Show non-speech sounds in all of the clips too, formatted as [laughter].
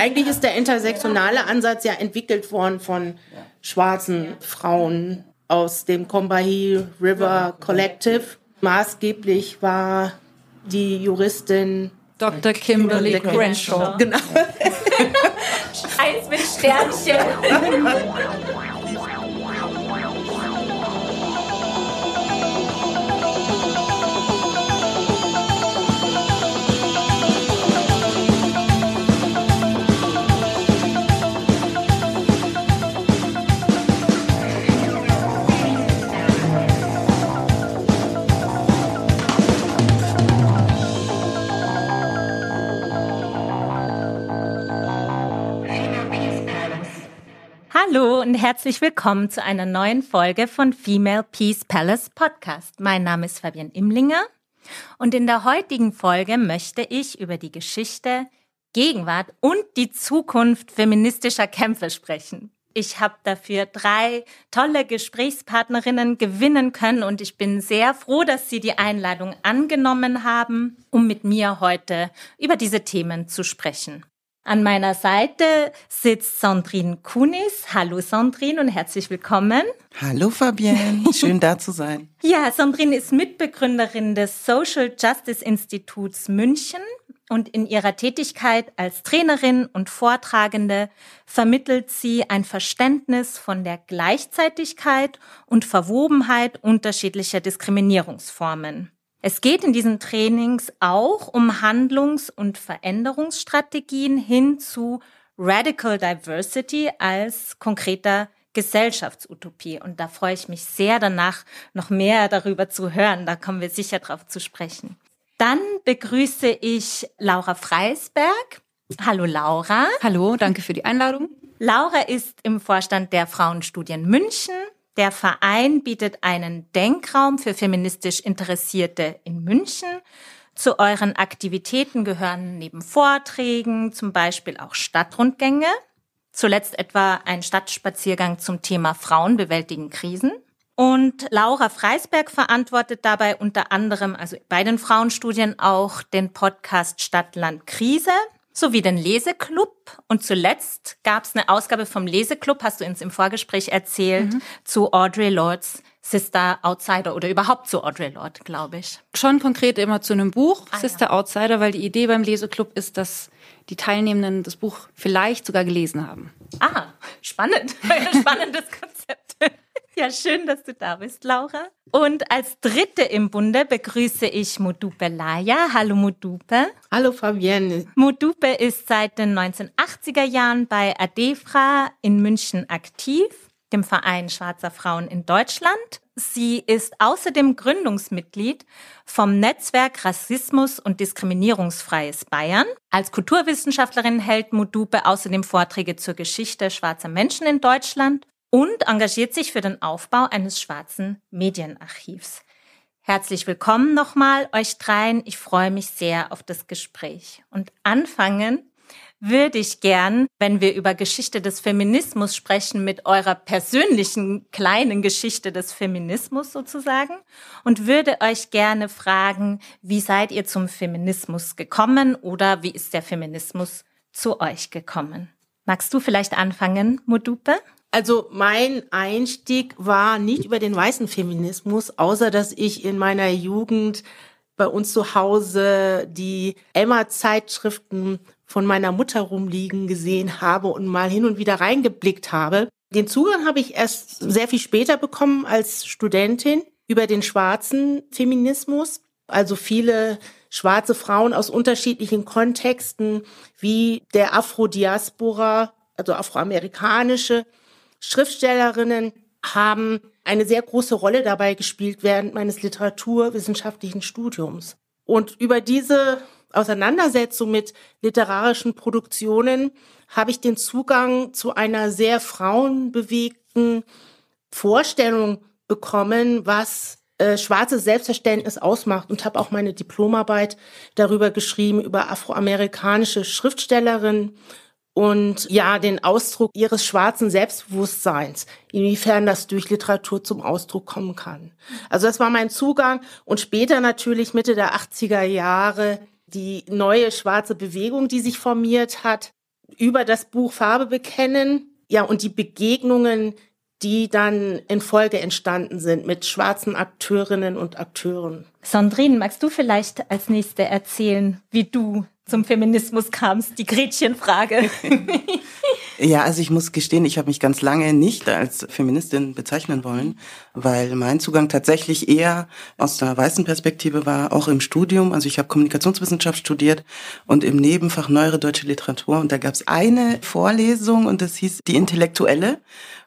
eigentlich ist der intersektionale Ansatz ja entwickelt worden von schwarzen Frauen aus dem Combahee River Collective. Maßgeblich war die Juristin Dr. Kimberly Crenshaw. Genau. [laughs] Eins mit Sternchen. [laughs] Hallo und herzlich willkommen zu einer neuen Folge von Female Peace Palace Podcast. Mein Name ist Fabian Imlinger und in der heutigen Folge möchte ich über die Geschichte, Gegenwart und die Zukunft feministischer Kämpfe sprechen. Ich habe dafür drei tolle Gesprächspartnerinnen gewinnen können und ich bin sehr froh, dass Sie die Einladung angenommen haben, um mit mir heute über diese Themen zu sprechen. An meiner Seite sitzt Sandrine Kunis. Hallo Sandrine und herzlich willkommen. Hallo Fabienne, schön da zu sein. [laughs] Ja, Sandrine ist Mitbegründerin des Social Justice Instituts München und in ihrer Tätigkeit als Trainerin und Vortragende vermittelt sie ein Verständnis von der Gleichzeitigkeit und Verwobenheit unterschiedlicher Diskriminierungsformen. Es geht in diesen Trainings auch um Handlungs- und Veränderungsstrategien hin zu Radical Diversity als konkreter Gesellschaftsutopie. Und da freue ich mich sehr danach, noch mehr darüber zu hören. Da kommen wir sicher drauf zu sprechen. Dann begrüße ich Laura Freisberg. Hallo Laura. Hallo, danke für die Einladung. Laura ist im Vorstand der Frauenstudien München der Verein bietet einen Denkraum für feministisch Interessierte in München. Zu euren Aktivitäten gehören neben Vorträgen zum Beispiel auch Stadtrundgänge, zuletzt etwa ein Stadtspaziergang zum Thema Frauen bewältigen Krisen. Und Laura Freisberg verantwortet dabei unter anderem, also bei den Frauenstudien auch den Podcast Stadtland Krise, sowie den Leseklub. Und zuletzt gab es eine Ausgabe vom Leseklub, hast du uns im Vorgespräch erzählt, mhm. zu Audre Lords Sister Outsider oder überhaupt zu Audre Lorde, glaube ich. Schon konkret immer zu einem Buch, ah, Sister ja. Outsider, weil die Idee beim Leseklub ist, dass die Teilnehmenden das Buch vielleicht sogar gelesen haben. Ah, spannend. [laughs] Spannendes. Ja, schön, dass du da bist, Laura. Und als Dritte im Bunde begrüße ich Modupe Laya. Hallo Modupe. Hallo Fabienne. Modupe ist seit den 1980er Jahren bei ADEFRA in München aktiv, dem Verein Schwarzer Frauen in Deutschland. Sie ist außerdem Gründungsmitglied vom Netzwerk Rassismus und Diskriminierungsfreies Bayern. Als Kulturwissenschaftlerin hält Modupe außerdem Vorträge zur Geschichte schwarzer Menschen in Deutschland und engagiert sich für den Aufbau eines schwarzen Medienarchivs. Herzlich willkommen nochmal euch dreien. Ich freue mich sehr auf das Gespräch. Und anfangen würde ich gern, wenn wir über Geschichte des Feminismus sprechen, mit eurer persönlichen kleinen Geschichte des Feminismus sozusagen und würde euch gerne fragen, wie seid ihr zum Feminismus gekommen oder wie ist der Feminismus zu euch gekommen? Magst du vielleicht anfangen, Modupe? Also mein Einstieg war nicht über den weißen Feminismus, außer dass ich in meiner Jugend bei uns zu Hause die Emma-Zeitschriften von meiner Mutter rumliegen gesehen habe und mal hin und wieder reingeblickt habe. Den Zugang habe ich erst sehr viel später bekommen als Studentin über den schwarzen Feminismus. Also viele schwarze Frauen aus unterschiedlichen Kontexten wie der Afrodiaspora, also afroamerikanische Schriftstellerinnen haben eine sehr große Rolle dabei gespielt während meines literaturwissenschaftlichen Studiums. Und über diese Auseinandersetzung mit literarischen Produktionen habe ich den Zugang zu einer sehr frauenbewegten Vorstellung bekommen, was äh, schwarzes Selbstverständnis ausmacht und habe auch meine Diplomarbeit darüber geschrieben, über afroamerikanische Schriftstellerinnen und ja, den Ausdruck ihres schwarzen Selbstbewusstseins, inwiefern das durch Literatur zum Ausdruck kommen kann. Also das war mein Zugang und später natürlich Mitte der 80er Jahre die neue schwarze Bewegung, die sich formiert hat. über das Buch Farbe bekennen. Ja, und die Begegnungen, die dann in Folge entstanden sind mit schwarzen Akteurinnen und Akteuren. Sandrine, magst du vielleicht als Nächste erzählen, wie du zum Feminismus kamst? Die Gretchenfrage. [laughs] Ja, also ich muss gestehen, ich habe mich ganz lange nicht als Feministin bezeichnen wollen, weil mein Zugang tatsächlich eher aus der weißen Perspektive war, auch im Studium. Also ich habe Kommunikationswissenschaft studiert und im Nebenfach Neuere Deutsche Literatur. Und da gab es eine Vorlesung und das hieß Die Intellektuelle.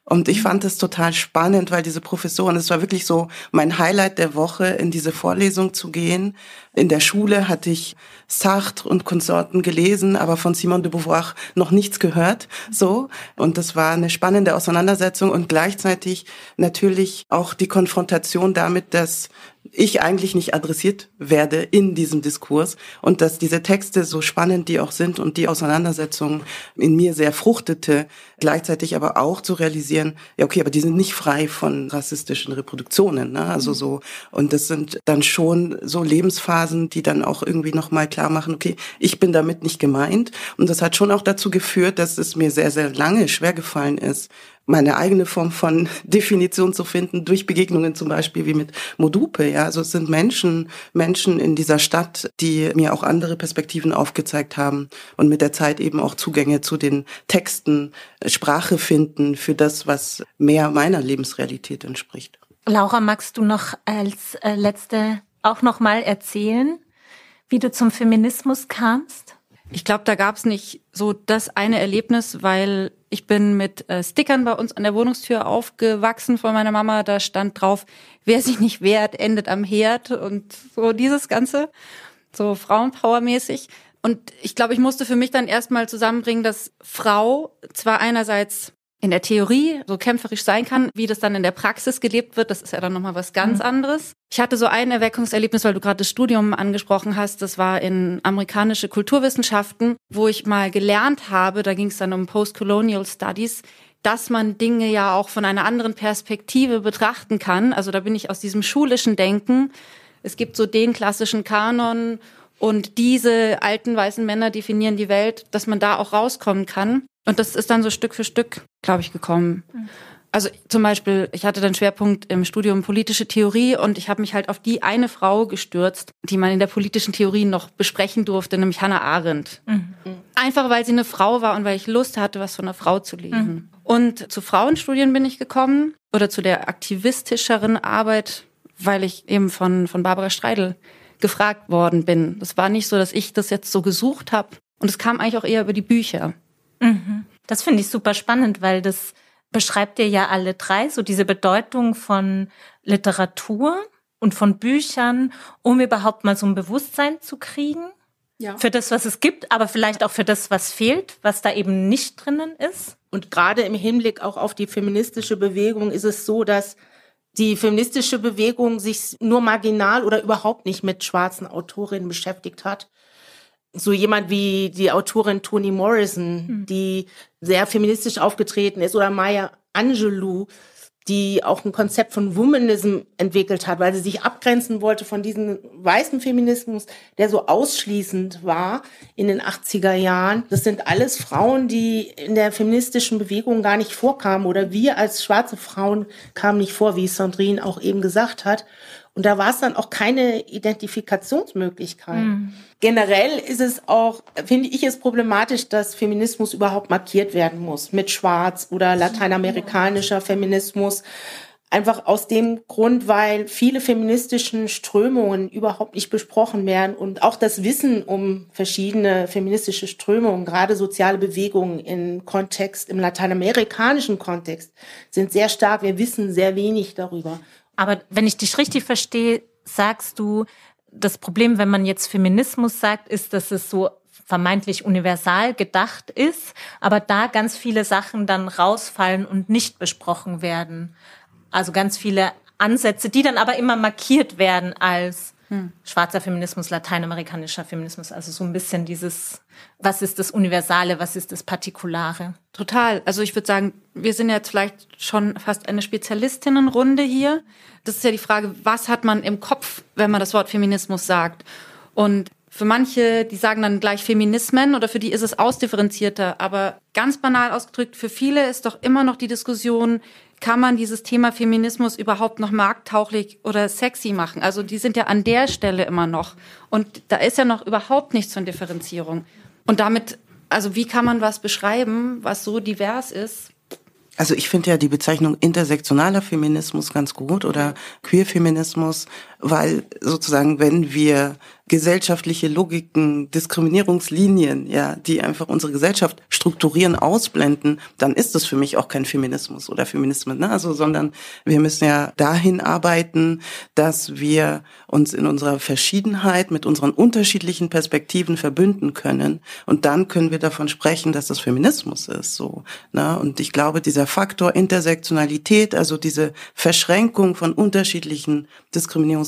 Und ich fand es total spannend, weil diese Professoren, es war wirklich so mein Highlight der Woche, in diese Vorlesung zu gehen. In der Schule hatte ich Sartre und Konsorten gelesen, aber von Simone de Beauvoir noch nichts gehört, so. Und das war eine spannende Auseinandersetzung und gleichzeitig natürlich auch die Konfrontation damit, dass ich eigentlich nicht adressiert werde in diesem Diskurs und dass diese Texte so spannend die auch sind und die Auseinandersetzung in mir sehr fruchtete, gleichzeitig aber auch zu realisieren, ja okay, aber die sind nicht frei von rassistischen Reproduktionen, ne? also mhm. so und das sind dann schon so Lebensphasen, die dann auch irgendwie noch mal klar machen, okay, ich bin damit nicht gemeint und das hat schon auch dazu geführt, dass es mir sehr sehr lange schwer gefallen ist, meine eigene Form von [laughs] Definition zu finden durch Begegnungen zum Beispiel wie mit Modupe. Ja, also es sind Menschen, Menschen in dieser Stadt, die mir auch andere Perspektiven aufgezeigt haben und mit der Zeit eben auch Zugänge zu den Texten, Sprache finden für das, was mehr meiner Lebensrealität entspricht. Laura, magst du noch als äh, letzte auch noch mal erzählen, wie du zum Feminismus kamst? Ich glaube, da gab es nicht so das eine Erlebnis, weil ich bin mit äh, Stickern bei uns an der Wohnungstür aufgewachsen von meiner Mama. Da stand drauf, wer sich nicht wehrt, endet am Herd und so dieses Ganze, so Frauenpower-mäßig. Und ich glaube, ich musste für mich dann erstmal zusammenbringen, dass Frau zwar einerseits in der Theorie so kämpferisch sein kann, wie das dann in der Praxis gelebt wird, das ist ja dann nochmal was ganz mhm. anderes. Ich hatte so ein Erweckungserlebnis, weil du gerade das Studium angesprochen hast, das war in amerikanische Kulturwissenschaften, wo ich mal gelernt habe, da ging es dann um Postcolonial Studies, dass man Dinge ja auch von einer anderen Perspektive betrachten kann. Also da bin ich aus diesem schulischen Denken, es gibt so den klassischen Kanon und diese alten weißen Männer definieren die Welt, dass man da auch rauskommen kann. Und das ist dann so Stück für Stück, glaube ich, gekommen. Also zum Beispiel, ich hatte dann Schwerpunkt im Studium politische Theorie und ich habe mich halt auf die eine Frau gestürzt, die man in der politischen Theorie noch besprechen durfte, nämlich Hannah Arendt. Mhm. Einfach weil sie eine Frau war und weil ich Lust hatte, was von einer Frau zu lesen. Mhm. Und zu Frauenstudien bin ich gekommen oder zu der aktivistischeren Arbeit, weil ich eben von, von Barbara Streidel gefragt worden bin. Das war nicht so, dass ich das jetzt so gesucht habe. Und es kam eigentlich auch eher über die Bücher. Mhm. Das finde ich super spannend, weil das beschreibt ihr ja alle drei, so diese Bedeutung von Literatur und von Büchern, um überhaupt mal so ein Bewusstsein zu kriegen. Ja. Für das, was es gibt, aber vielleicht auch für das, was fehlt, was da eben nicht drinnen ist. Und gerade im Hinblick auch auf die feministische Bewegung ist es so, dass die feministische Bewegung sich nur marginal oder überhaupt nicht mit schwarzen Autorinnen beschäftigt hat so jemand wie die Autorin Toni Morrison, mhm. die sehr feministisch aufgetreten ist, oder Maya Angelou, die auch ein Konzept von Womanism entwickelt hat, weil sie sich abgrenzen wollte von diesem weißen Feminismus, der so ausschließend war in den 80er Jahren. Das sind alles Frauen, die in der feministischen Bewegung gar nicht vorkamen oder wir als schwarze Frauen kamen nicht vor, wie Sandrine auch eben gesagt hat. Und da war es dann auch keine Identifikationsmöglichkeit. Mhm. Generell ist es auch, finde ich es problematisch, dass Feminismus überhaupt markiert werden muss mit Schwarz oder lateinamerikanischer Feminismus. Einfach aus dem Grund, weil viele feministischen Strömungen überhaupt nicht besprochen werden und auch das Wissen um verschiedene feministische Strömungen, gerade soziale Bewegungen im Kontext, im lateinamerikanischen Kontext, sind sehr stark. Wir wissen sehr wenig darüber. Aber wenn ich dich richtig verstehe, sagst du, das Problem, wenn man jetzt Feminismus sagt, ist, dass es so vermeintlich universal gedacht ist, aber da ganz viele Sachen dann rausfallen und nicht besprochen werden. Also ganz viele Ansätze, die dann aber immer markiert werden als hm. schwarzer Feminismus, lateinamerikanischer Feminismus. Also so ein bisschen dieses, was ist das Universale, was ist das Partikulare? Total. Also ich würde sagen, wir sind jetzt vielleicht schon fast eine Spezialistinnenrunde hier. Das ist ja die Frage, was hat man im Kopf, wenn man das Wort Feminismus sagt? Und Für manche, die sagen dann gleich Feminismen oder für die ist es ausdifferenzierter. Aber ganz banal ausgedrückt, für viele ist doch immer noch die Diskussion, kann man dieses Thema Feminismus überhaupt noch markttauglich oder sexy machen? Also die sind ja an der Stelle immer noch. Und da ist ja noch überhaupt nichts von Differenzierung. Und damit, also wie kann man was beschreiben, was so divers ist? Also ich finde ja die Bezeichnung intersektionaler Feminismus ganz gut oder Queerfeminismus, weil sozusagen, wenn wir gesellschaftliche Logiken, Diskriminierungslinien, ja, die einfach unsere Gesellschaft strukturieren, ausblenden, dann ist das für mich auch kein Feminismus oder Feminismus, ne? Also, sondern wir müssen ja dahin arbeiten, dass wir uns in unserer Verschiedenheit mit unseren unterschiedlichen Perspektiven verbünden können. Und dann können wir davon sprechen, dass das Feminismus ist, so, ne? Und ich glaube, dieser Faktor Intersektionalität, also diese Verschränkung von unterschiedlichen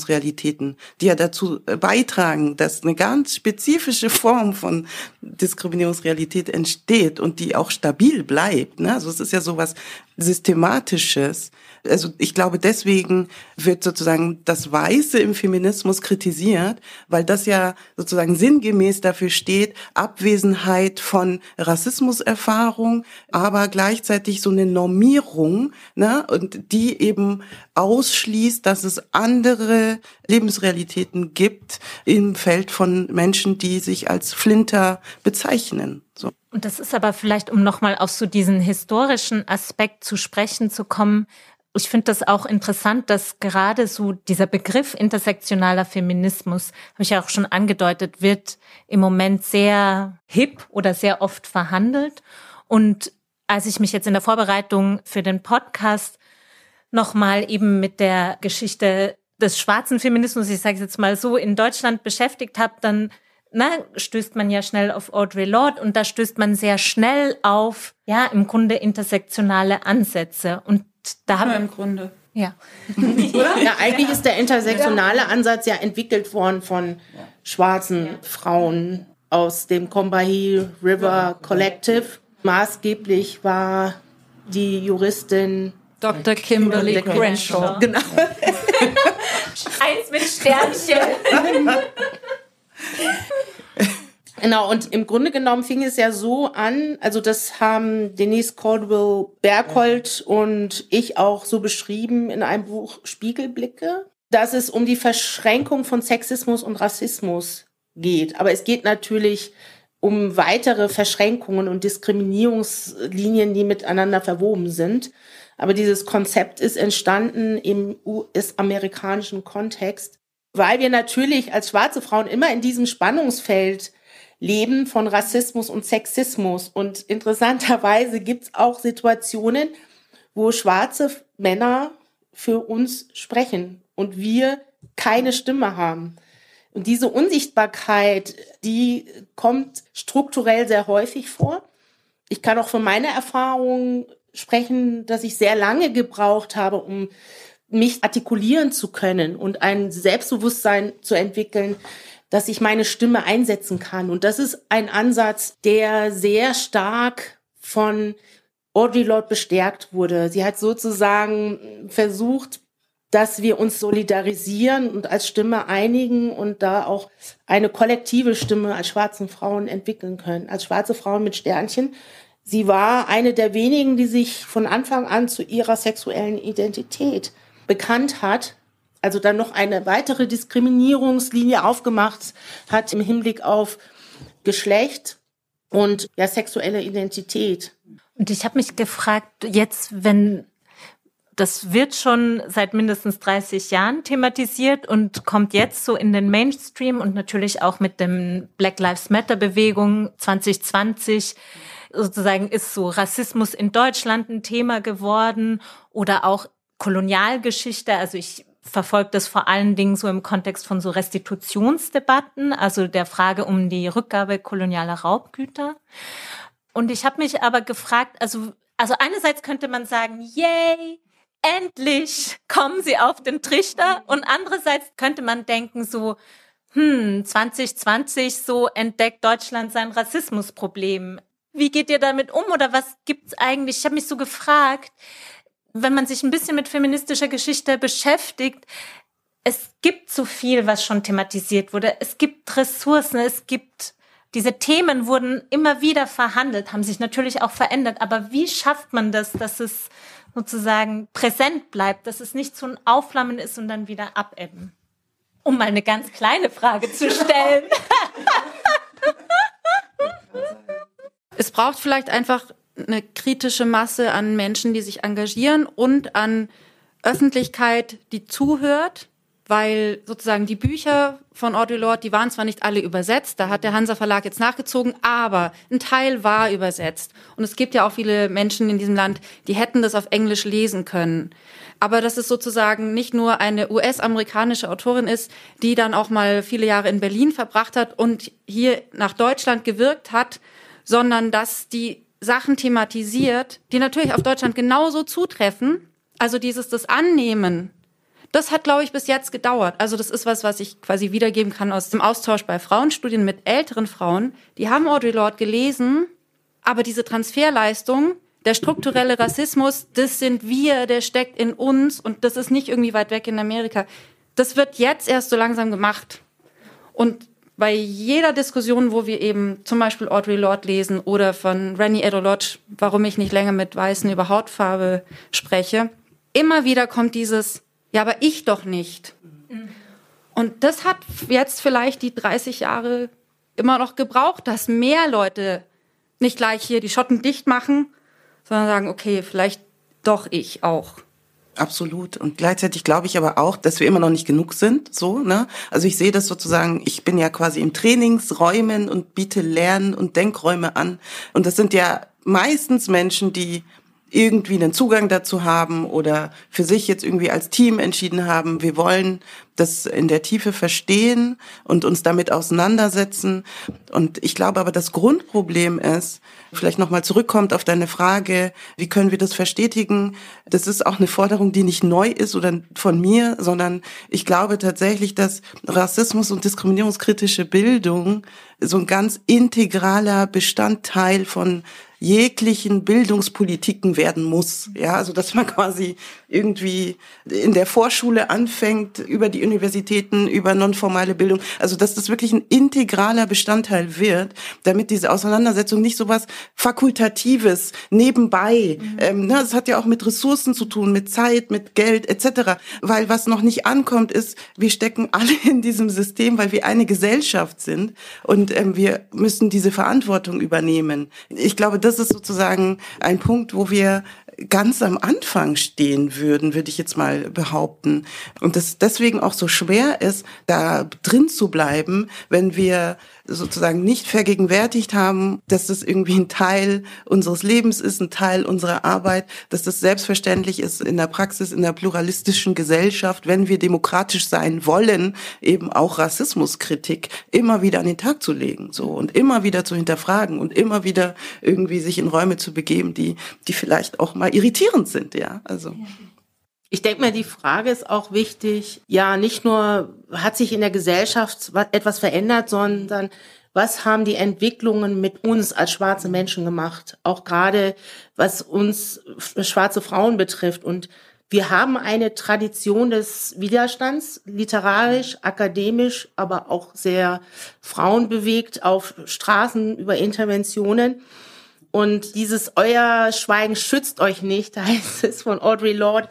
Diskriminierungsrealitäten, die ja dazu beitragen, sagen, dass eine ganz spezifische Form von Diskriminierungsrealität entsteht und die auch stabil bleibt. Ne? Also es ist ja sowas Systematisches. Also ich glaube, deswegen wird sozusagen das Weiße im Feminismus kritisiert, weil das ja sozusagen sinngemäß dafür steht, Abwesenheit von Rassismuserfahrung, aber gleichzeitig so eine Normierung, ne, und die eben ausschließt, dass es andere Lebensrealitäten gibt im Feld von Menschen, die sich als Flinter bezeichnen. Und das ist aber vielleicht, um nochmal auf so diesen historischen Aspekt zu sprechen zu kommen, ich finde das auch interessant, dass gerade so dieser Begriff intersektionaler Feminismus, habe ich ja auch schon angedeutet, wird im Moment sehr hip oder sehr oft verhandelt. Und als ich mich jetzt in der Vorbereitung für den Podcast nochmal eben mit der Geschichte des schwarzen Feminismus, ich sage jetzt mal so, in Deutschland beschäftigt habe, dann na, stößt man ja schnell auf Audre Lorde und da stößt man sehr schnell auf, ja, im Grunde intersektionale Ansätze. Und da haben wir im Grunde. Ja. ja, eigentlich ist der intersektionale Ansatz ja entwickelt worden von schwarzen Frauen aus dem Combahee River Collective. Maßgeblich war die Juristin Dr. Kimberly Crenshaw. Genau. [laughs] Eins mit Sternchen. [laughs] [laughs] Genau, und im Grunde genommen fing es ja so an, also das haben Denise Caldwell Berghold und ich auch so beschrieben in einem Buch Spiegelblicke, dass es um die Verschränkung von Sexismus und Rassismus geht. Aber es geht natürlich um weitere Verschränkungen und Diskriminierungslinien, die miteinander verwoben sind. Aber dieses Konzept ist entstanden im US-amerikanischen Kontext weil wir natürlich als schwarze Frauen immer in diesem Spannungsfeld leben von Rassismus und Sexismus. Und interessanterweise gibt es auch Situationen, wo schwarze Männer für uns sprechen und wir keine Stimme haben. Und diese Unsichtbarkeit, die kommt strukturell sehr häufig vor. Ich kann auch von meiner Erfahrung sprechen, dass ich sehr lange gebraucht habe, um mich artikulieren zu können und ein Selbstbewusstsein zu entwickeln, dass ich meine Stimme einsetzen kann. Und das ist ein Ansatz, der sehr stark von Audre Lorde bestärkt wurde. Sie hat sozusagen versucht, dass wir uns solidarisieren und als Stimme einigen und da auch eine kollektive Stimme als schwarzen Frauen entwickeln können, als schwarze Frauen mit Sternchen. Sie war eine der wenigen, die sich von Anfang an zu ihrer sexuellen Identität bekannt hat, also dann noch eine weitere Diskriminierungslinie aufgemacht hat im Hinblick auf Geschlecht und ja sexuelle Identität. Und ich habe mich gefragt, jetzt wenn das wird schon seit mindestens 30 Jahren thematisiert und kommt jetzt so in den Mainstream und natürlich auch mit dem Black Lives Matter Bewegung 2020 sozusagen ist so Rassismus in Deutschland ein Thema geworden oder auch Kolonialgeschichte, also ich verfolge das vor allen Dingen so im Kontext von so Restitutionsdebatten, also der Frage um die Rückgabe kolonialer Raubgüter. Und ich habe mich aber gefragt, also, also einerseits könnte man sagen, yay, endlich kommen sie auf den Trichter. Und andererseits könnte man denken so, hm, 2020 so entdeckt Deutschland sein Rassismusproblem. Wie geht ihr damit um oder was gibt's eigentlich? Ich habe mich so gefragt, wenn man sich ein bisschen mit feministischer Geschichte beschäftigt, es gibt so viel, was schon thematisiert wurde. Es gibt Ressourcen, es gibt diese Themen wurden immer wieder verhandelt, haben sich natürlich auch verändert. Aber wie schafft man das, dass es sozusagen präsent bleibt, dass es nicht so ein Aufflammen ist und dann wieder abebben? Um mal eine ganz kleine Frage zu stellen. [laughs] es braucht vielleicht einfach eine kritische Masse an Menschen, die sich engagieren und an Öffentlichkeit, die zuhört weil sozusagen die Bücher von Audre die waren zwar nicht alle übersetzt, da hat der Hansa Verlag jetzt nachgezogen, aber ein Teil war übersetzt. Und es gibt ja auch viele Menschen in diesem Land, die hätten das auf Englisch lesen können. Aber dass es sozusagen nicht nur eine US-amerikanische Autorin ist, die dann auch mal viele Jahre in Berlin verbracht hat und hier nach Deutschland gewirkt hat, sondern dass die Sachen thematisiert, die natürlich auf Deutschland genauso zutreffen. Also dieses das Annehmen das hat, glaube ich, bis jetzt gedauert. Also das ist was, was ich quasi wiedergeben kann aus dem Austausch bei Frauenstudien mit älteren Frauen. Die haben Audre Lorde gelesen, aber diese Transferleistung, der strukturelle Rassismus, das sind wir, der steckt in uns und das ist nicht irgendwie weit weg in Amerika. Das wird jetzt erst so langsam gemacht. Und bei jeder Diskussion, wo wir eben zum Beispiel Audre Lorde lesen oder von Rennie Edolodge, warum ich nicht länger mit Weißen über Hautfarbe spreche, immer wieder kommt dieses, ja, aber ich doch nicht. Und das hat jetzt vielleicht die 30 Jahre immer noch gebraucht, dass mehr Leute nicht gleich hier die Schotten dicht machen, sondern sagen, okay, vielleicht doch ich auch. Absolut. Und gleichzeitig glaube ich aber auch, dass wir immer noch nicht genug sind. So, ne? Also ich sehe das sozusagen, ich bin ja quasi im Trainingsräumen und biete Lern- und Denkräume an. Und das sind ja meistens Menschen, die irgendwie einen Zugang dazu haben oder für sich jetzt irgendwie als Team entschieden haben, wir wollen das in der Tiefe verstehen und uns damit auseinandersetzen. Und ich glaube aber, das Grundproblem ist, vielleicht nochmal zurückkommt auf deine Frage, wie können wir das verstetigen? Das ist auch eine Forderung, die nicht neu ist oder von mir, sondern ich glaube tatsächlich, dass Rassismus und diskriminierungskritische Bildung so ein ganz integraler Bestandteil von jeglichen Bildungspolitiken werden muss. Ja, also dass man [laughs] quasi irgendwie in der Vorschule anfängt, über die Universitäten, über nonformale Bildung, also dass das wirklich ein integraler Bestandteil wird, damit diese Auseinandersetzung nicht so was Fakultatives nebenbei, mhm. ähm, ne, es hat ja auch mit Ressourcen zu tun, mit Zeit, mit Geld etc., weil was noch nicht ankommt ist, wir stecken [laughs] alle in diesem System, weil wir eine Gesellschaft sind und ähm, wir müssen diese Verantwortung übernehmen. Ich glaube, das ist sozusagen ein Punkt, wo wir ganz am Anfang stehen würden, würde ich jetzt mal behaupten. Und das deswegen auch so schwer ist, da drin zu bleiben, wenn wir sozusagen nicht vergegenwärtigt haben, dass das irgendwie ein Teil unseres Lebens ist, ein Teil unserer Arbeit, dass das selbstverständlich ist in der Praxis, in der pluralistischen Gesellschaft, wenn wir demokratisch sein wollen, eben auch Rassismuskritik immer wieder an den Tag zu legen, so und immer wieder zu hinterfragen und immer wieder irgendwie sich in Räume zu begeben, die, die vielleicht auch mal irritierend sind, ja, also. Ich denke mir, die Frage ist auch wichtig. Ja, nicht nur hat sich in der Gesellschaft etwas verändert, sondern was haben die Entwicklungen mit uns als schwarze Menschen gemacht? Auch gerade was uns schwarze Frauen betrifft. Und wir haben eine Tradition des Widerstands, literarisch, akademisch, aber auch sehr frauenbewegt auf Straßen über Interventionen. Und dieses Euer Schweigen schützt euch nicht, [laughs] heißt es von Audre Lorde,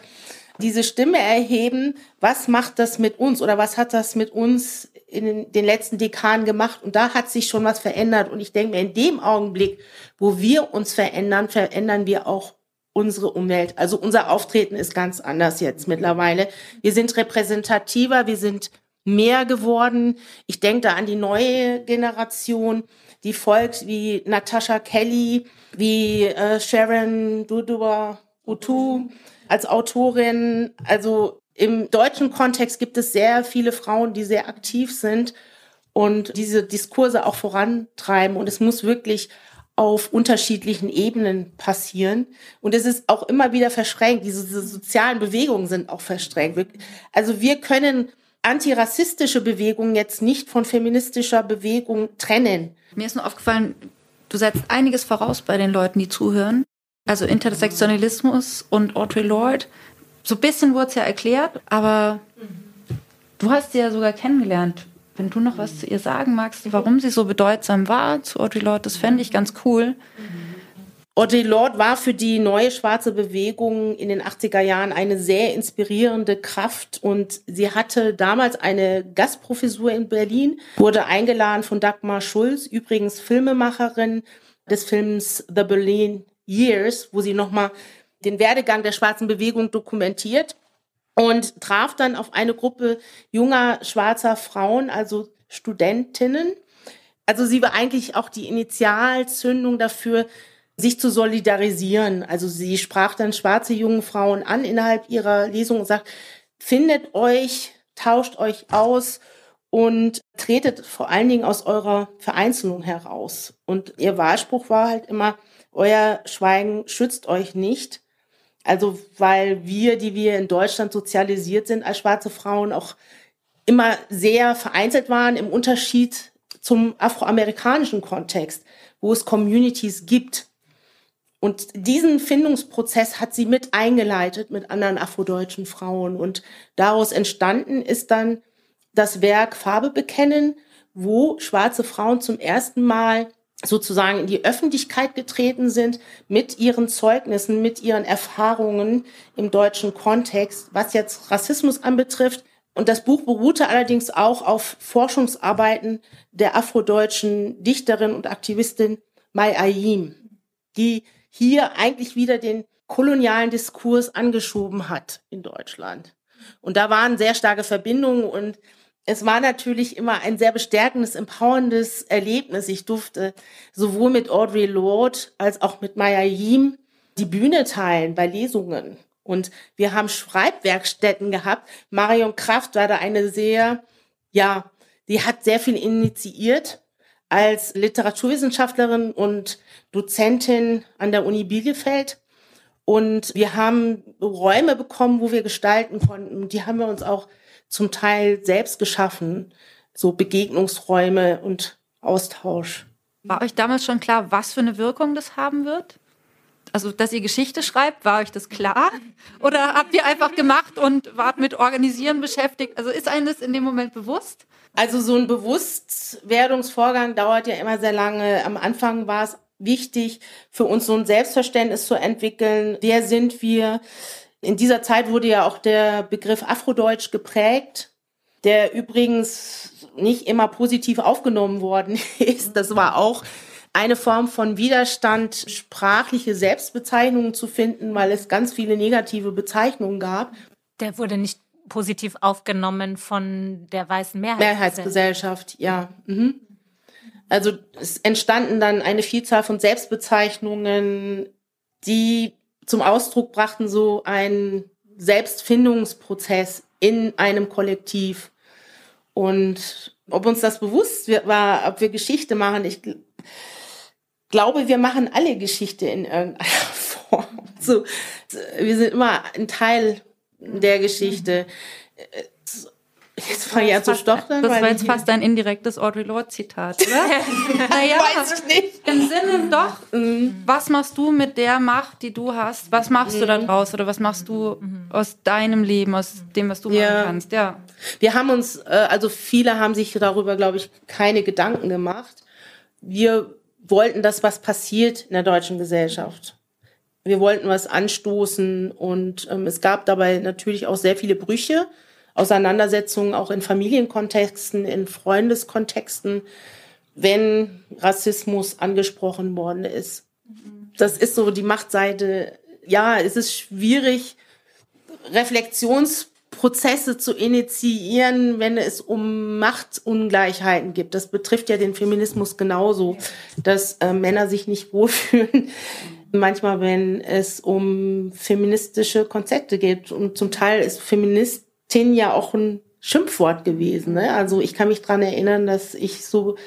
diese Stimme erheben, was macht das mit uns oder was hat das mit uns in den letzten Dekaden gemacht? Und da hat sich schon was verändert. Und ich denke mir, in dem Augenblick, wo wir uns verändern, verändern wir auch unsere Umwelt. Also unser Auftreten ist ganz anders jetzt mittlerweile. Wir sind repräsentativer, wir sind mehr geworden. Ich denke da an die neue Generation, die folgt, wie Natasha Kelly, wie äh, Sharon Dudua Utu als Autorin. Also im deutschen Kontext gibt es sehr viele Frauen, die sehr aktiv sind und diese Diskurse auch vorantreiben. Und es muss wirklich auf unterschiedlichen Ebenen passieren. Und es ist auch immer wieder verschränkt. Diese, diese sozialen Bewegungen sind auch verschränkt. Also wir können antirassistische Bewegungen jetzt nicht von feministischer Bewegung trennen. Mir ist nur aufgefallen, du setzt einiges voraus bei den Leuten, die zuhören. Also Intersektionalismus und Audre Lorde. So ein bisschen wurde es ja erklärt, aber Du hast sie ja sogar kennengelernt. Wenn du noch was zu ihr sagen magst, warum sie so bedeutsam war zu Audre Lorde, das fände ich ganz cool. Audre Lorde war für die neue schwarze Bewegung in den 80er Jahren eine sehr inspirierende Kraft und sie hatte damals eine Gastprofessur in Berlin, wurde eingeladen von Dagmar Schulz, übrigens Filmemacherin des Films The Berlin Years, wo sie nochmal den Werdegang der schwarzen Bewegung dokumentiert und traf dann auf eine Gruppe junger schwarzer Frauen, also Studentinnen. Also sie war eigentlich auch die Initialzündung dafür, sich zu solidarisieren. Also sie sprach dann schwarze jungen Frauen an innerhalb ihrer Lesung und sagt, findet euch, tauscht euch aus und tretet vor allen Dingen aus eurer Vereinzelung heraus. Und ihr Wahlspruch war halt immer, euer Schweigen schützt euch nicht. Also weil wir, die wir in Deutschland sozialisiert sind als schwarze Frauen, auch immer sehr vereinzelt waren im Unterschied zum afroamerikanischen Kontext, wo es Communities gibt. Und diesen Findungsprozess hat sie mit eingeleitet mit anderen afrodeutschen Frauen. Und daraus entstanden ist dann das Werk Farbe bekennen, wo schwarze Frauen zum ersten Mal sozusagen in die Öffentlichkeit getreten sind mit ihren Zeugnissen, mit ihren Erfahrungen im deutschen Kontext, was jetzt Rassismus anbetrifft. Und das Buch beruhte allerdings auch auf Forschungsarbeiten der afrodeutschen Dichterin und Aktivistin Mai Ayim, die hier eigentlich wieder den kolonialen Diskurs angeschoben hat in Deutschland. Und da waren sehr starke Verbindungen und es war natürlich immer ein sehr bestärkendes, empowerndes Erlebnis. Ich durfte sowohl mit Audrey Lorde als auch mit Maya Yim die Bühne teilen bei Lesungen. Und wir haben Schreibwerkstätten gehabt. Marion Kraft war da eine sehr, ja, die hat sehr viel initiiert als Literaturwissenschaftlerin und Dozentin an der Uni Bielefeld. Und wir haben Räume bekommen, wo wir gestalten konnten. Die haben wir uns auch zum Teil selbst geschaffen, so Begegnungsräume und Austausch. War euch damals schon klar, was für eine Wirkung das haben wird? Also, dass ihr Geschichte schreibt, war euch das klar? Oder habt ihr einfach gemacht und wart mit Organisieren beschäftigt? Also ist einem das in dem Moment bewusst? Also so ein Bewusstwerdungsvorgang dauert ja immer sehr lange. Am Anfang war es wichtig, für uns so ein Selbstverständnis zu entwickeln. Wer sind wir? In dieser Zeit wurde ja auch der Begriff Afrodeutsch geprägt, der übrigens nicht immer positiv aufgenommen worden [laughs] ist. Das war auch eine Form von Widerstand, sprachliche Selbstbezeichnungen zu finden, weil es ganz viele negative Bezeichnungen gab. Der wurde nicht positiv aufgenommen von der weißen Mehrheitsgesellschaft. Mehrheitsgesellschaft, ja. Mhm. Also es entstanden dann eine Vielzahl von Selbstbezeichnungen, die zum Ausdruck brachten, so einen Selbstfindungsprozess in einem Kollektiv. Und ob uns das bewusst war, ob wir Geschichte machen, ich glaube, wir machen alle Geschichte in irgendeiner [laughs] Form. So, wir sind immer ein Teil der Geschichte. Jetzt fange ich an zu stottern. Das war jetzt fast ein indirektes Audre Lorde-Zitat, oder? [laughs] naja, Weiß ich nicht. Im Sinne doch, mhm. was machst du mit der Macht, die du hast? Was machst mhm. du daraus? Oder was machst du mhm. aus deinem Leben, aus dem, was du ja. machen kannst? Ja. Wir haben uns, äh, also viele haben sich darüber, glaube ich, keine Gedanken gemacht. Wir wollten, dass was passiert in der deutschen Gesellschaft. Wir wollten was anstoßen und ähm, es gab dabei natürlich auch sehr viele Brüche Auseinandersetzungen auch in Familienkontexten, in Freundeskontexten, wenn Rassismus angesprochen worden ist. Das ist so die Machtseite. Ja, es ist schwierig, Reflexionsprozesse zu initiieren, wenn es um Machtungleichheiten gibt. Das betrifft ja den Feminismus genauso, dass äh, Männer sich nicht wohlfühlen. [laughs] Manchmal, wenn es um feministische Konzepte geht. Und zum Teil ist Feminist Tin ja auch ein Schimpfwort gewesen. Ne? Also ich kann mich dran erinnern, dass ich so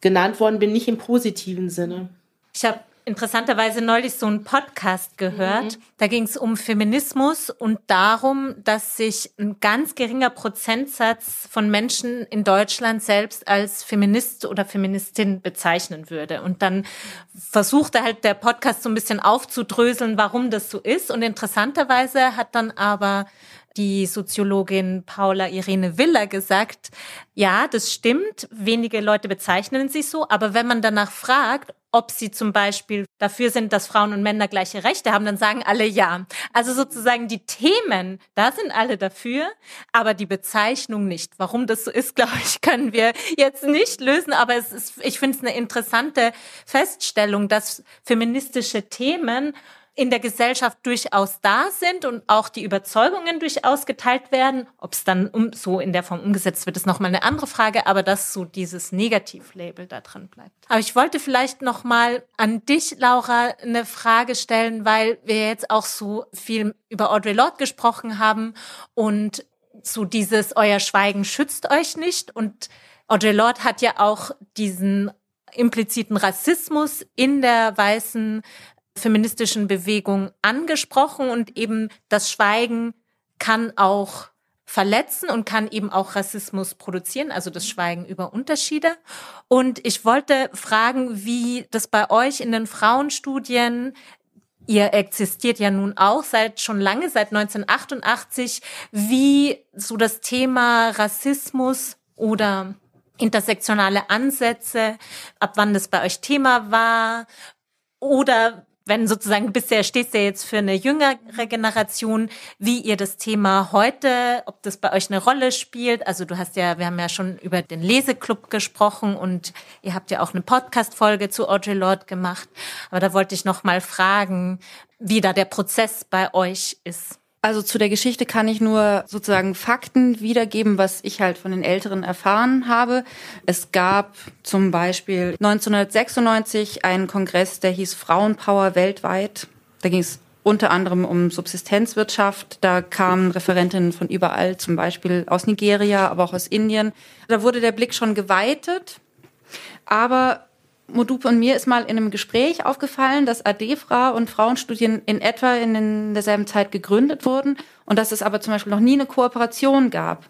genannt worden bin, nicht im positiven Sinne. Ich habe interessanterweise neulich so einen Podcast gehört. Mhm. Da ging es um Feminismus und darum, dass sich ein ganz geringer Prozentsatz von Menschen in Deutschland selbst als Feminist oder Feministin bezeichnen würde. Und dann versuchte halt der Podcast so ein bisschen aufzudröseln, warum das so ist. Und interessanterweise hat dann aber die Soziologin Paula Irene Willer gesagt, ja, das stimmt, wenige Leute bezeichnen sich so, aber wenn man danach fragt, ob sie zum Beispiel dafür sind, dass Frauen und Männer gleiche Rechte haben, dann sagen alle ja. Also sozusagen die Themen, da sind alle dafür, aber die Bezeichnung nicht. Warum das so ist, [laughs] glaube ich, können wir jetzt nicht lösen, aber es ist, ich finde es eine interessante Feststellung, dass feministische Themen in der Gesellschaft durchaus da sind und auch die Überzeugungen durchaus geteilt werden. Ob es dann um, so in der Form umgesetzt wird, ist nochmal eine andere Frage, aber dass so dieses Negativlabel da drin bleibt. Aber ich wollte vielleicht nochmal an dich, Laura, eine Frage stellen, weil wir jetzt auch so viel über Audre Lorde gesprochen haben und so dieses Euer Schweigen schützt euch nicht und Audre Lorde hat ja auch diesen impliziten Rassismus in der weißen feministischen Bewegung angesprochen und eben das Schweigen kann auch verletzen und kann eben auch Rassismus produzieren, also das Schweigen über Unterschiede. Und ich wollte fragen, wie das bei euch in den Frauenstudien Ihr existiert ja nun auch seit schon lange, seit 1988, wie so das Thema Rassismus oder intersektionale Ansätze, ab wann das bei euch Thema war oder wenn sozusagen bisher stehst du ja jetzt für eine jüngere Generation, wie ihr das Thema heute, ob das bei euch eine Rolle spielt. Also du hast ja, wir haben ja schon über den Leseclub gesprochen und ihr habt ja auch eine Podcast-Folge zu Audre Lorde gemacht. Aber da wollte ich noch mal fragen, wie da der Prozess bei euch ist. Also zu der Geschichte kann ich nur sozusagen Fakten wiedergeben, was ich halt von den Älteren erfahren habe. Es gab zum Beispiel 1996 einen Kongress, der hieß Frauenpower weltweit. Da ging es unter anderem um Subsistenzwirtschaft. Da kamen Referentinnen von überall, zum Beispiel aus Nigeria, aber auch aus Indien. Da wurde der Blick schon geweitet. Aber Modupe und mir ist mal in einem Gespräch aufgefallen, dass ADFRA und Frauenstudien in etwa in derselben Zeit gegründet wurden und dass es aber zum Beispiel noch nie eine Kooperation gab.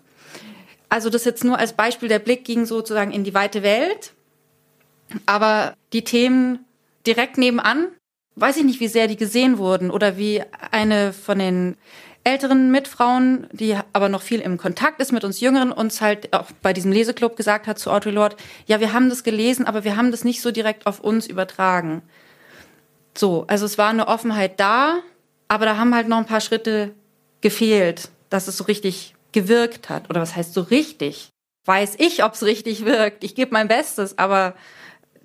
Also das jetzt nur als Beispiel, der Blick ging sozusagen in die weite Welt, aber die Themen direkt nebenan, weiß ich nicht, wie sehr die gesehen wurden oder wie eine von den älteren Mitfrauen, die aber noch viel im Kontakt ist mit uns Jüngeren, uns halt auch bei diesem Leseclub gesagt hat zu Audre Lorde, ja, wir haben das gelesen, aber wir haben das nicht so direkt auf uns übertragen. So, also es war eine Offenheit da, aber da haben halt noch ein paar Schritte gefehlt, dass es so richtig gewirkt hat. Oder was heißt so richtig? Weiß ich, ob es richtig wirkt. Ich gebe mein Bestes, aber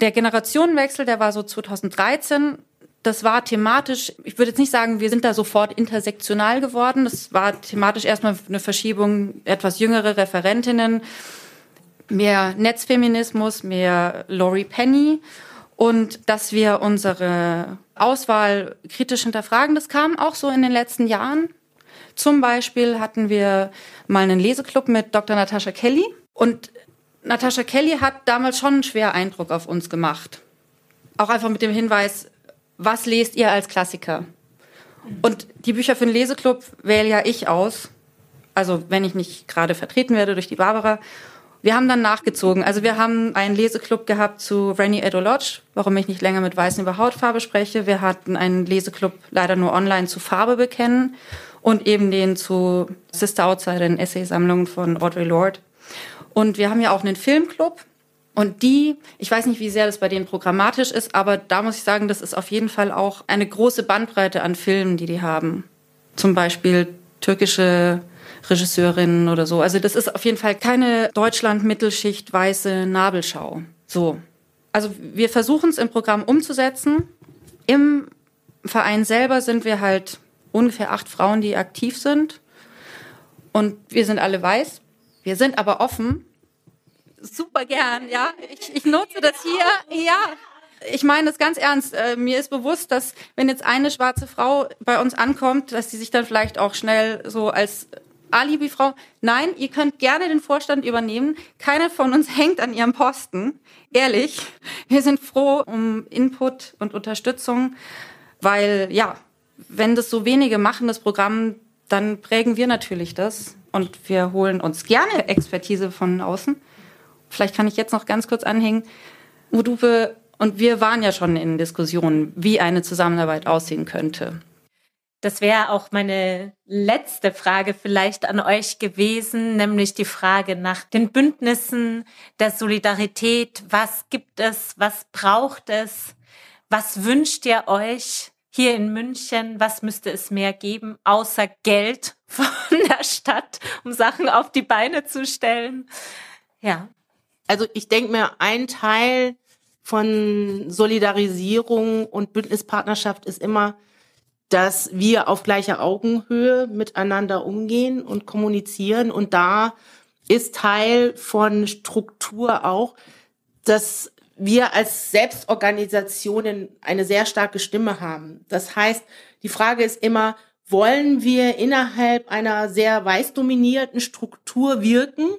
der Generationenwechsel, der war so 2013 das war thematisch, ich würde jetzt nicht sagen, wir sind da sofort intersektional geworden. Das war thematisch erstmal eine Verschiebung, etwas jüngere Referentinnen, mehr Netzfeminismus, mehr Laurie Penny und dass wir unsere Auswahl kritisch hinterfragen. Das kam auch so in den letzten Jahren. Zum Beispiel hatten wir mal einen Leseclub mit Dr. Natascha Kelly und Natascha Kelly hat damals schon einen schweren Eindruck auf uns gemacht. Auch einfach mit dem Hinweis, was lest ihr als Klassiker? Und die Bücher für den Leseclub wähle ja ich aus. Also wenn ich nicht gerade vertreten werde durch die Barbara. Wir haben dann nachgezogen. Also wir haben einen Leseclub gehabt zu Rennie Edo Lodge, warum ich nicht länger mit Weißen über Hautfarbe spreche. Wir hatten einen Leseclub leider nur online zu Farbe bekennen und eben den zu Sister Outsider, den Essaysammlungen von Audre Lorde. Und wir haben ja auch einen Filmclub, und die, ich weiß nicht, wie sehr das bei denen programmatisch ist, aber da muss ich sagen, das ist auf jeden Fall auch eine große Bandbreite an Filmen, die die haben. Zum Beispiel türkische Regisseurinnen oder so. Also das ist auf jeden Fall keine Deutschland-Mittelschicht weiße Nabelschau. So. Also wir versuchen es im Programm umzusetzen. Im Verein selber sind wir halt ungefähr acht Frauen, die aktiv sind. Und wir sind alle weiß. Wir sind aber offen super gern, ja. Ich, ich nutze das hier, ja. Ich meine das ganz ernst. Äh, mir ist bewusst, dass wenn jetzt eine schwarze Frau bei uns ankommt, dass sie sich dann vielleicht auch schnell so als Alibi-Frau. Nein, ihr könnt gerne den Vorstand übernehmen. Keiner von uns [laughs] hängt an ihrem Posten. Ehrlich. Wir sind froh um Input und Unterstützung, weil ja, wenn das so wenige machen, das Programm, dann prägen wir natürlich das und wir holen uns gerne Expertise von außen. Vielleicht kann ich jetzt noch ganz kurz anhängen. Udupe und wir waren ja schon in Diskussionen, wie eine Zusammenarbeit aussehen könnte. Das wäre auch meine letzte Frage vielleicht an euch gewesen, nämlich die Frage nach den Bündnissen der Solidarität. Was gibt es? Was braucht es? Was wünscht ihr euch hier in München? Was müsste es mehr geben, außer Geld [laughs] von der Stadt, um Sachen auf die Beine zu stellen? Ja. Also ich denke mir, ein Teil von Solidarisierung und Bündnispartnerschaft ist immer, dass wir auf gleicher Augenhöhe miteinander umgehen und kommunizieren. Und da ist Teil von Struktur auch, dass wir als Selbstorganisationen eine sehr starke Stimme haben. Das heißt, die Frage ist immer, wollen wir innerhalb einer sehr weiß dominierten Struktur wirken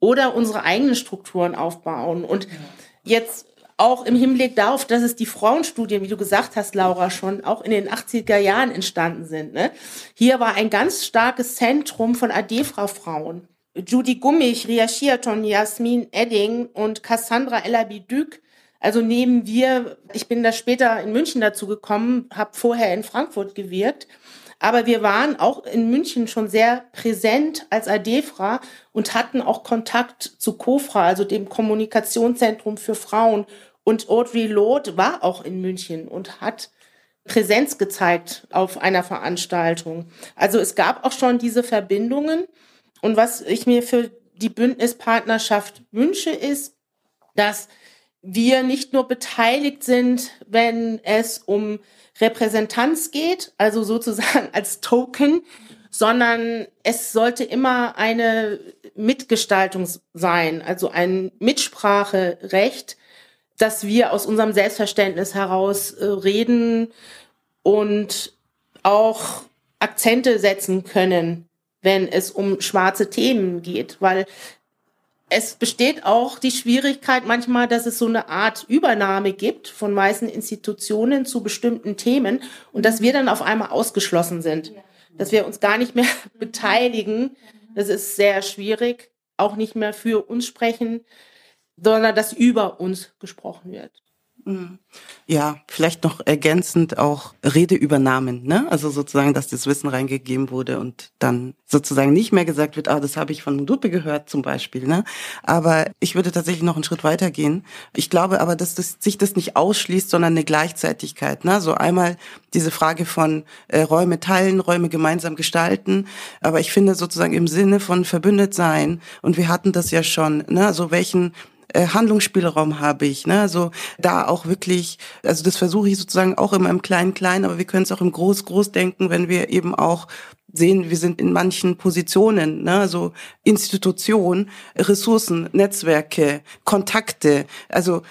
oder unsere eigenen Strukturen aufbauen? Und jetzt auch im Hinblick darauf, dass es die Frauenstudien, wie du gesagt hast, Laura, schon auch in den 80er Jahren entstanden sind. Ne? Hier war ein ganz starkes Zentrum von AD-Frau-Frauen. Judy Gummich, Ria Schiaton, Jasmin Edding und Cassandra Elabi-Dück. Also neben wir, ich bin da später in München dazu gekommen, habe vorher in Frankfurt gewirkt. Aber wir waren auch in München schon sehr präsent als ADEFRA und hatten auch Kontakt zu COFRA, also dem Kommunikationszentrum für Frauen und Audrey Lorde war auch in München und hat Präsenz gezeigt auf einer Veranstaltung. Also es gab auch schon diese Verbindungen. Und was ich mir für die Bündnispartnerschaft wünsche, ist, dass wir nicht nur beteiligt sind, wenn es um Repräsentanz geht, also sozusagen [laughs] als Token, sondern es sollte immer eine Mitgestaltung sein, also ein Mitspracherecht, dass wir aus unserem Selbstverständnis heraus äh, reden und auch Akzente setzen können, wenn es um schwarze Themen geht, weil es besteht auch die Schwierigkeit manchmal, dass es so eine Art Übernahme gibt von meisten Institutionen zu bestimmten Themen und dass wir dann auf einmal ausgeschlossen sind, dass wir uns gar nicht mehr [laughs] beteiligen. Das ist sehr schwierig, auch nicht mehr für uns sprechen sondern dass über uns gesprochen wird. Mhm. Ja, vielleicht noch ergänzend auch Redeübernahmen, ne? Also sozusagen, dass das Wissen reingegeben wurde und dann sozusagen nicht mehr gesagt wird, ah, das habe ich von Mudupe gehört zum Beispiel, ne? Aber ich würde tatsächlich noch einen Schritt weiter gehen. Ich glaube aber, dass das, sich das nicht ausschließt, sondern eine Gleichzeitigkeit, ne? So einmal diese Frage von äh, Räume teilen, Räume gemeinsam gestalten. Aber ich finde sozusagen im Sinne von verbündet sein und wir hatten das ja schon, ne? Also welchen Handlungsspielraum habe ich. Ne? Also da auch wirklich, also das versuche ich sozusagen auch immer im kleinen Klein, aber wir können es auch im Groß Groß denken, wenn wir eben auch sehen, wir sind in manchen Positionen, ne, also Institutionen, Ressourcen, Netzwerke, Kontakte, also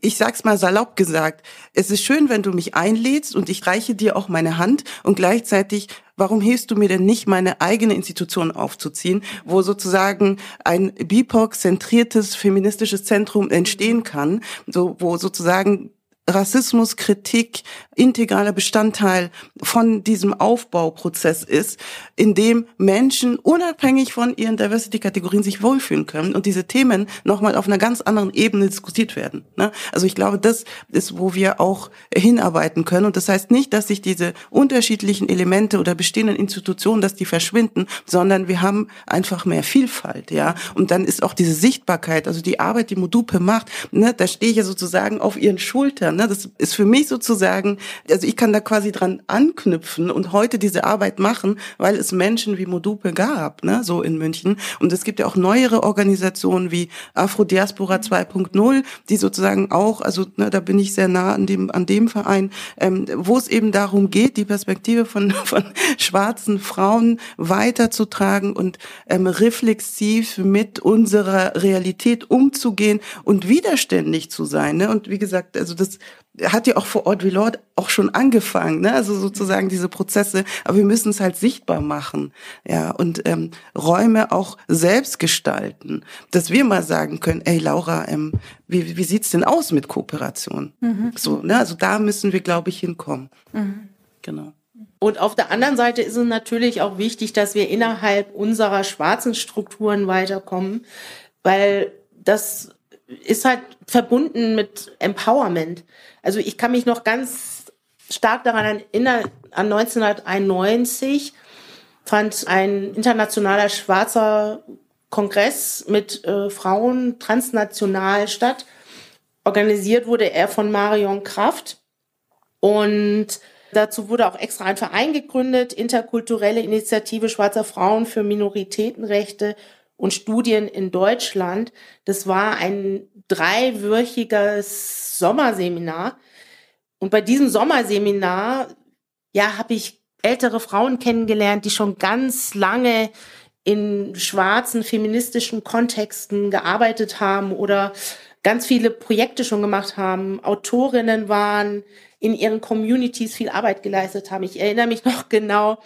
ich sag's mal salopp gesagt, es ist schön, wenn du mich einlädst und ich reiche dir auch meine Hand und gleichzeitig, warum hilfst du mir denn nicht, meine eigene Institution aufzuziehen, wo sozusagen ein BIPOC-zentriertes feministisches Zentrum entstehen kann, so, wo sozusagen Rassismuskritik integraler Bestandteil von diesem Aufbauprozess ist, in dem Menschen unabhängig von ihren Diversity-Kategorien sich wohlfühlen können und diese Themen nochmal auf einer ganz anderen Ebene diskutiert werden. Ne? Also ich glaube, das ist, wo wir auch hinarbeiten können. Und das heißt nicht, dass sich diese unterschiedlichen Elemente oder bestehenden Institutionen, dass die verschwinden, sondern wir haben einfach mehr Vielfalt. ja. Und dann ist auch diese Sichtbarkeit, also die Arbeit, die Modupe macht, ne, da stehe ich ja sozusagen auf ihren Schultern Ne? Das ist für mich sozusagen, also ich kann da quasi dran anknüpfen und heute diese Arbeit machen, weil es Menschen wie Modupe gab, ne? so in München. Und es gibt ja auch neuere Organisationen wie Afro-Diaspora 2.0, die sozusagen auch, also ne, da bin ich sehr nah an dem, an dem Verein, ähm, wo es eben darum geht, die Perspektive von, [laughs] von schwarzen Frauen weiterzutragen und ähm, reflexiv mit unserer Realität umzugehen und widerständig zu sein. Ne? Und wie gesagt, also das hat ja auch vor Ort wie Lord auch schon angefangen, ne? also sozusagen diese Prozesse, aber wir müssen es halt sichtbar machen, ja, und ähm, Räume auch selbst gestalten, dass wir mal sagen können, ey Laura, ähm, wie, wie sieht's denn aus mit Kooperation? Mhm. So, ne? also da müssen wir, glaube ich, hinkommen. Mhm. Genau. Und auf der anderen Seite ist es natürlich auch wichtig, dass wir innerhalb unserer schwarzen Strukturen weiterkommen, weil das ist halt verbunden mit Empowerment. Also ich kann mich noch ganz stark daran erinnern, an 1991 fand ein internationaler schwarzer Kongress mit äh, Frauen transnational statt. Organisiert wurde er von Marion Kraft. Und dazu wurde auch extra ein Verein gegründet, Interkulturelle Initiative Schwarzer Frauen für Minoritätenrechte und Studien in Deutschland. Das war ein dreiwöchiges Sommerseminar. Und bei diesem Sommerseminar, ja, habe ich ältere Frauen kennengelernt, die schon ganz lange in schwarzen feministischen Kontexten gearbeitet haben oder ganz viele Projekte schon gemacht haben, Autorinnen waren, in ihren Communities viel Arbeit geleistet haben. Ich erinnere mich noch genau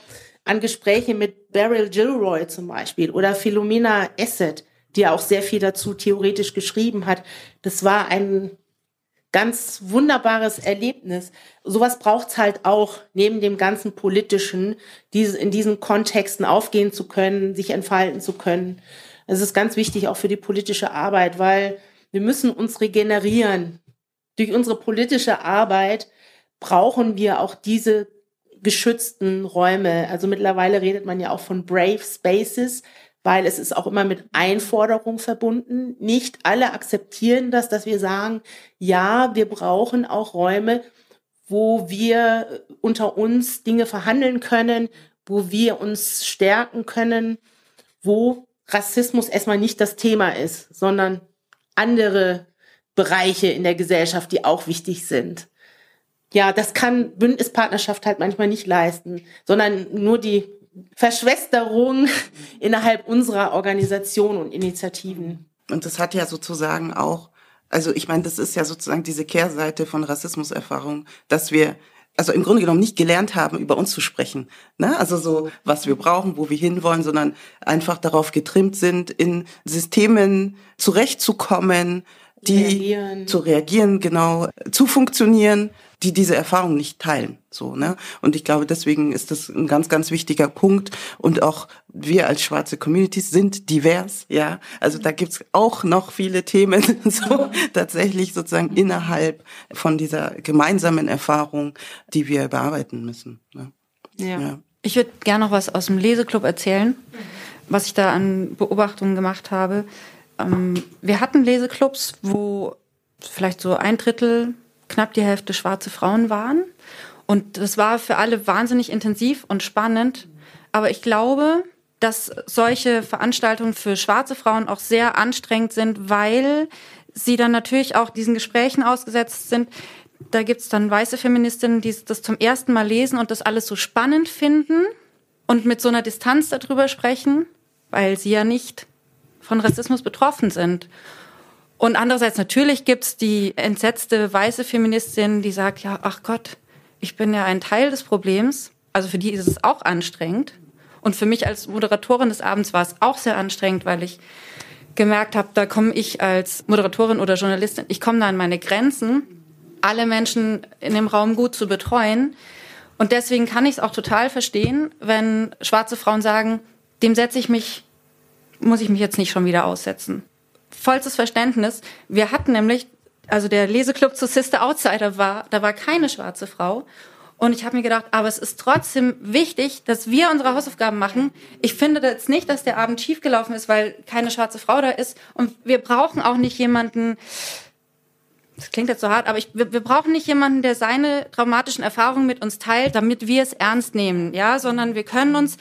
an Gespräche mit Beryl Gilroy zum Beispiel oder Philomena Essed, die auch sehr viel dazu theoretisch geschrieben hat. Das war ein ganz wunderbares Erlebnis. Sowas braucht's halt auch neben dem ganzen politischen, diese, in diesen Kontexten aufgehen zu können, sich entfalten zu können. Es ist ganz wichtig auch für die politische Arbeit, weil wir müssen uns regenerieren. Durch unsere politische Arbeit brauchen wir auch diese geschützten Räume. Also mittlerweile redet man ja auch von Brave Spaces, weil es ist auch immer mit Einforderung verbunden. Nicht alle akzeptieren das, dass wir sagen, ja, wir brauchen auch Räume, wo wir unter uns Dinge verhandeln können, wo wir uns stärken können, wo Rassismus erstmal nicht das Thema ist, sondern andere Bereiche in der Gesellschaft, die auch wichtig sind. Ja, das kann Bündnispartnerschaft halt manchmal nicht leisten, sondern nur die Verschwesterung [laughs] innerhalb unserer Organisation und Initiativen. Und das hat ja sozusagen auch, also ich meine, das ist ja sozusagen diese Kehrseite von Rassismuserfahrung, dass wir also im Grunde genommen nicht gelernt haben, über uns zu sprechen. Ne? Also so, was wir brauchen, wo wir hinwollen, sondern einfach darauf getrimmt sind, in Systemen zurechtzukommen, die reagieren. zu reagieren, genau, zu funktionieren die diese Erfahrung nicht teilen. So, ne? Und ich glaube, deswegen ist das ein ganz, ganz wichtiger Punkt. Und auch wir als schwarze Communities sind divers, ja. Also da gibt's auch noch viele Themen, [laughs] so tatsächlich sozusagen innerhalb von dieser gemeinsamen Erfahrung, die wir bearbeiten müssen. Ne? Ja. ja. Ich würde gerne noch was aus dem Leseclub erzählen, was ich da an Beobachtungen gemacht habe. Ähm, wir hatten Leseclubs, wo vielleicht so ein Drittel knapp die Hälfte schwarze Frauen waren. Und das war für alle wahnsinnig intensiv und spannend. Aber ich glaube, dass solche Veranstaltungen für schwarze Frauen auch sehr anstrengend sind, weil sie dann natürlich auch diesen Gesprächen ausgesetzt sind. Da gibt's dann weiße Feministinnen, die das zum ersten Mal lesen und das alles so spannend finden und mit so einer Distanz darüber sprechen, weil sie ja nicht von Rassismus betroffen sind. Und andererseits natürlich gibt's die entsetzte weiße Feministin, die sagt, ja, ach Gott, ich bin ja ein Teil des Problems. Also für die ist es auch anstrengend. Und für mich als Moderatorin des Abends war es auch sehr anstrengend, weil ich gemerkt habe, da komme ich als Moderatorin oder Journalistin, ich komme da an meine Grenzen, alle Menschen in dem Raum gut zu betreuen. Und deswegen kann ich es auch total verstehen, wenn schwarze Frauen sagen, dem setze ich mich, muss ich mich jetzt nicht schon wieder aussetzen vollstes Verständnis. Wir hatten nämlich, also der Leseclub zu Sister Outsider war, da war keine schwarze Frau. Und ich habe mir gedacht, aber es ist trotzdem wichtig, dass wir unsere Hausaufgaben machen. Ich finde jetzt nicht, dass der Abend schiefgelaufen ist, weil keine schwarze Frau da ist. Und wir brauchen auch nicht jemanden, das klingt jetzt so hart, aber ich, wir, wir brauchen nicht jemanden, der seine traumatischen Erfahrungen mit uns teilt, damit wir es ernst nehmen, ja, sondern wir können uns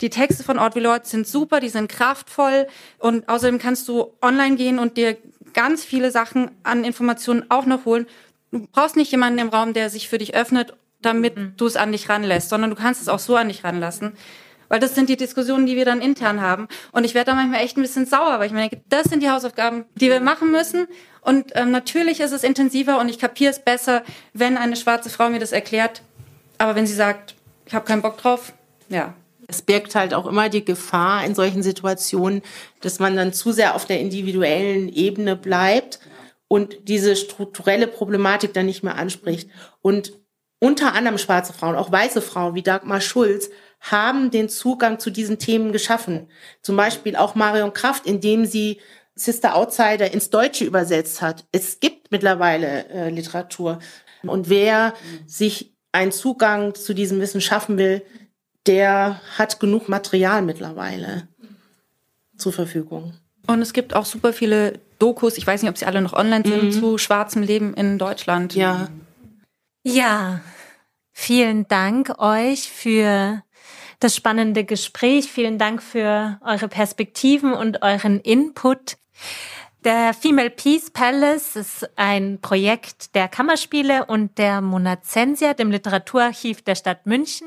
die Texte von Ort wie Lord sind super, die sind kraftvoll und außerdem kannst du online gehen und dir ganz viele Sachen an Informationen auch noch holen. Du brauchst nicht jemanden im Raum, der sich für dich öffnet, damit mhm. du es an dich ranlässt, sondern du kannst es auch so an dich ranlassen. Weil das sind die Diskussionen, die wir dann intern haben. Und ich werde da manchmal echt ein bisschen sauer, weil ich mir denke, das sind die Hausaufgaben, die wir machen müssen. Und ähm, natürlich ist es intensiver und ich kapiere es besser, wenn eine schwarze Frau mir das erklärt. Aber wenn sie sagt, ich habe keinen Bock drauf, ja, es birgt halt auch immer die Gefahr in solchen Situationen, dass man dann zu sehr auf der individuellen Ebene bleibt und diese strukturelle Problematik dann nicht mehr anspricht. Und unter anderem schwarze Frauen, auch weiße Frauen wie Dagmar Schulz, haben den Zugang zu diesen Themen geschaffen. Zum Beispiel auch Marion Kraft, indem sie Sister Outsider ins Deutsche übersetzt hat. Es gibt mittlerweile äh, Literatur. Und wer sich einen Zugang zu diesem Wissen schaffen will, der hat genug Material mittlerweile zur Verfügung. Und es gibt auch super viele Dokus, ich weiß nicht, ob sie alle noch online sind, mhm. zu schwarzem Leben in Deutschland. Ja. Ja, vielen Dank euch für das spannende Gespräch. Vielen Dank für eure Perspektiven und euren Input. Der Female Peace Palace ist ein Projekt der Kammerspiele und der Monazensia, dem Literaturarchiv der Stadt München.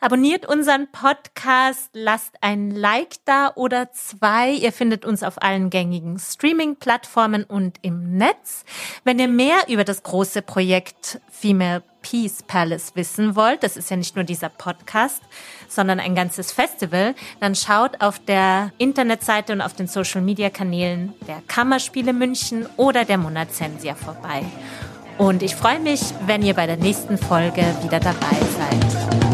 Abonniert unseren Podcast, lasst ein Like da oder zwei. Ihr findet uns auf allen gängigen Streaming-Plattformen und im Netz. Wenn ihr mehr über das große Projekt Female Peace Palace wissen wollt, das ist ja nicht nur dieser Podcast, sondern ein ganzes Festival, dann schaut auf der Internetseite und auf den Social-Media-Kanälen der Kammerspiele München oder der Monazensia vorbei. Und ich freue mich, wenn ihr bei der nächsten Folge wieder dabei seid.